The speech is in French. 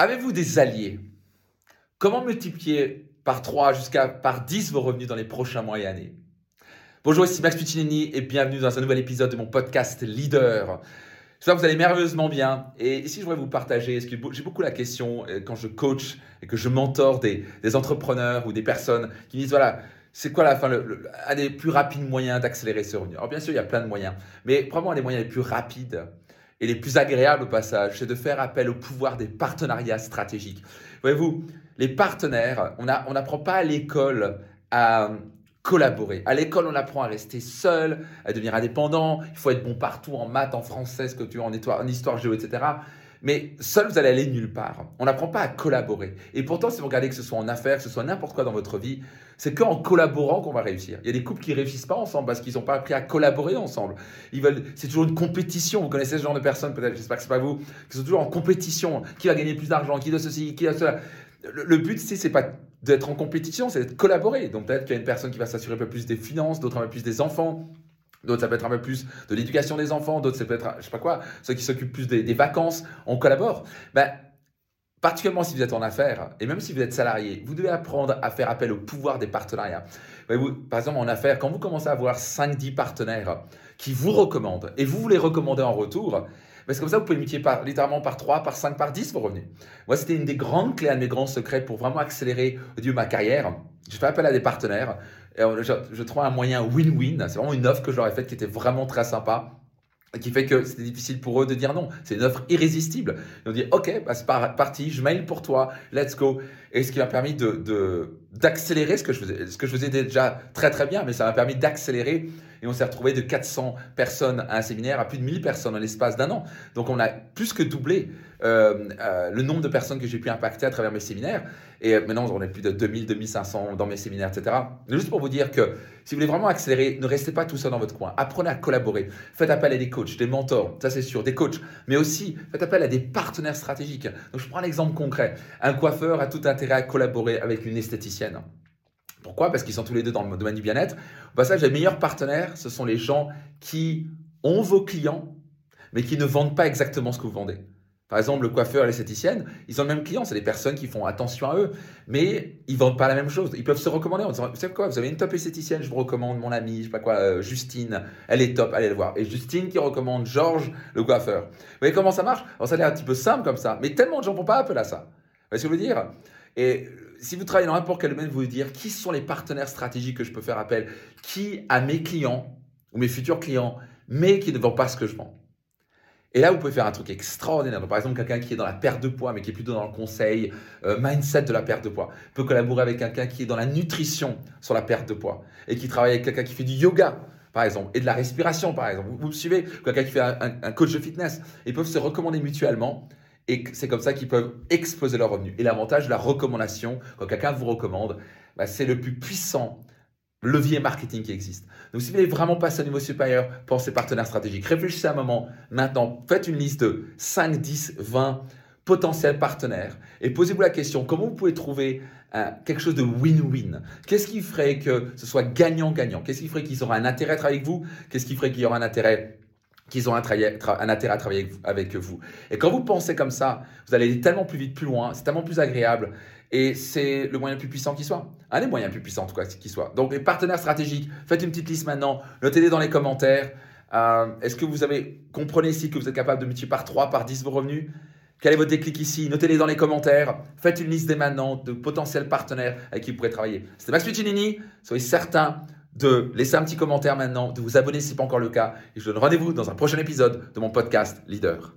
Avez-vous des alliés? Comment multiplier par 3 jusqu'à par 10 vos revenus dans les prochains mois et années? Bonjour, ici Max Puccinini et bienvenue dans un nouvel épisode de mon podcast Leader. J'espère que vous allez merveilleusement bien. Et ici, je voudrais vous partager, que j'ai beaucoup la question euh, quand je coach et que je mentor des, entrepreneurs ou des personnes qui me disent, voilà, c'est quoi la fin, un des plus rapides moyens d'accélérer ce revenu? Alors bien sûr, il y a plein de moyens, mais probablement un des moyens les plus rapides et les plus agréables au passage, c'est de faire appel au pouvoir des partenariats stratégiques. Voyez-vous, les partenaires, on n'apprend pas à l'école à collaborer. À l'école, on apprend à rester seul, à devenir indépendant. Il faut être bon partout en maths, en français, que tu en histoire, en histoire géo, etc. Mais seul, vous allez aller nulle part. On n'apprend pas à collaborer. Et pourtant, si vous regardez que ce soit en affaires, que ce soit n'importe quoi dans votre vie, c'est qu'en collaborant qu'on va réussir. Il y a des couples qui réussissent pas ensemble parce qu'ils n'ont pas appris à collaborer ensemble. C'est toujours une compétition. Vous connaissez ce genre de personnes, peut-être, j'espère que c'est pas vous, qui sont toujours en compétition. Qui va gagner plus d'argent, qui doit ceci, qui a cela? Le, but, c'est, c'est pas d'être en compétition, c'est d'être collaboré. Donc peut-être qu'il y a une personne qui va s'assurer un peu plus des finances, d'autres un peu plus des enfants, D'autres, ça peut être un peu plus de l'éducation des enfants. D'autres, ça peut être, je sais pas quoi, ceux qui s'occupent plus des, vacances. On collabore. Ben, particulièrement si vous êtes en affaires, et même si vous êtes salarié, vous devez apprendre à faire appel au pouvoir des partenariats. Vous, par exemple, en affaires, quand vous commencez à avoir 5-10 partenaires qui vous recommandent, et vous voulez recommander en retour, ben, c'est comme ça vous pouvez multiplier par, littéralement par 3, par 5, par 10 vos revenus. Moi, c'était une des grandes clés, un de mes grands secrets pour vraiment accélérer au ma carrière. Je fais appel à des partenaires je, je trouve un moyen win-win. C'est vraiment une offre que je leur ai faite qui était vraiment très sympa qui fait que c'était difficile pour eux de dire non. C'est une offre irrésistible. Ils ont dit, OK, bah, c'est parti, je mail pour toi, let's go. Et ce qui m'a permis de, d'accélérer ce que je faisais, ce que je faisais déjà très très bien, mais ça m'a permis d'accélérer. Et on s'est retrouvé de 400 personnes à un séminaire à plus de 1000 personnes en l'espace d'un an. Donc on a plus que doublé euh, euh, le nombre de personnes que j'ai pu impacter à travers mes séminaires. Et euh, maintenant, on est plus de 2000, 2500 dans mes séminaires, etc. Juste pour vous dire que si vous voulez vraiment accélérer, ne restez pas tout seul dans votre coin. Apprenez à collaborer. Faites appel à des coachs, des mentors, ça c'est sûr, des coachs. Mais aussi, faites appel à des partenaires stratégiques. Donc, je prends l'exemple concret. Un coiffeur a tout intérêt à collaborer avec une esthéticienne. Pourquoi? Parce qu'ils sont tous les deux dans le domaine du bien-être. Au passage, les meilleurs partenaires, ce sont les gens qui ont vos clients, mais qui ne vendent pas exactement ce que vous vendez. Par exemple, le coiffeur et l'esthéticienne, ils ont le même client, c'est des personnes qui font attention à eux, mais ils vendent pas la même chose. Ils peuvent se recommander en disant, vous savez quoi, vous avez une top esthéticienne, je vous recommande mon amie, je sais pas quoi, euh, Justine, elle est top, allez le voir. Et Justine qui recommande Georges, le coiffeur. Vous voyez comment ça marche? Alors ça a l'air un petit peu simple comme ça, mais tellement de gens ne font pas appel à ça. Vous voyez ce que je veux dire? Et si vous travaillez dans n'importe quel domaine, vous vous dire qui sont les partenaires stratégiques que je peux faire appel, qui à mes clients ou mes futurs clients, mais qui ne vendent pas ce que je vends? Et là, vous pouvez faire un truc extraordinaire. par exemple, quelqu'un qui est dans la perte de poids, mais qui est plutôt dans le conseil, euh, mindset de la perte de poids, peut collaborer avec quelqu'un qui est dans la nutrition sur la perte de poids et qui travaille avec quelqu'un qui fait du yoga, par exemple, et de la respiration, par exemple. Vous, me suivez Quelqu'un qui fait un, coach de fitness. Ils peuvent se recommander mutuellement et c'est comme ça qu'ils peuvent exploser leurs revenus. Et l'avantage de la recommandation, quand quelqu'un vous recommande, bah, c'est le plus puissant levier marketing qui existe. Donc, si vous voulez vraiment passer au niveau supérieur, pensez partenaires stratégiques. Réfléchissez un moment. Maintenant, faites une liste de 5, 10, 20 potentiels partenaires et posez-vous la question comment vous pouvez trouver quelque chose de win-win? Qu'est-ce qui ferait que ce soit gagnant-gagnant? Qu'est-ce qui ferait qu'ils auraient un intérêt à travailler avec vous? Qu'est-ce qui ferait qu'il y aura un intérêt qu'ils ont un, intérêt à travailler avec vous. Et quand vous pensez comme ça, vous allez tellement plus vite, plus loin, c'est tellement plus agréable. Et c'est le moyen le plus puissant qui soit. Un des moyens les plus puissants, en tout cas, qui soit. Donc, les partenaires stratégiques, faites une petite liste maintenant, notez-les dans les commentaires. Euh, est-ce que vous avez, comprenez ici que vous êtes capable de multiplier par 3, par 10 vos revenus? Quel est votre déclic ici? Notez-les dans les commentaires. Faites une liste dès maintenant de potentiels partenaires avec qui vous pourrez travailler. C'était Max Puccinini. Soyez certain de laisser un petit commentaire maintenant, de vous abonner si ce n'est pas encore le cas. Et je vous donne rendez-vous dans un prochain épisode de mon podcast Leader.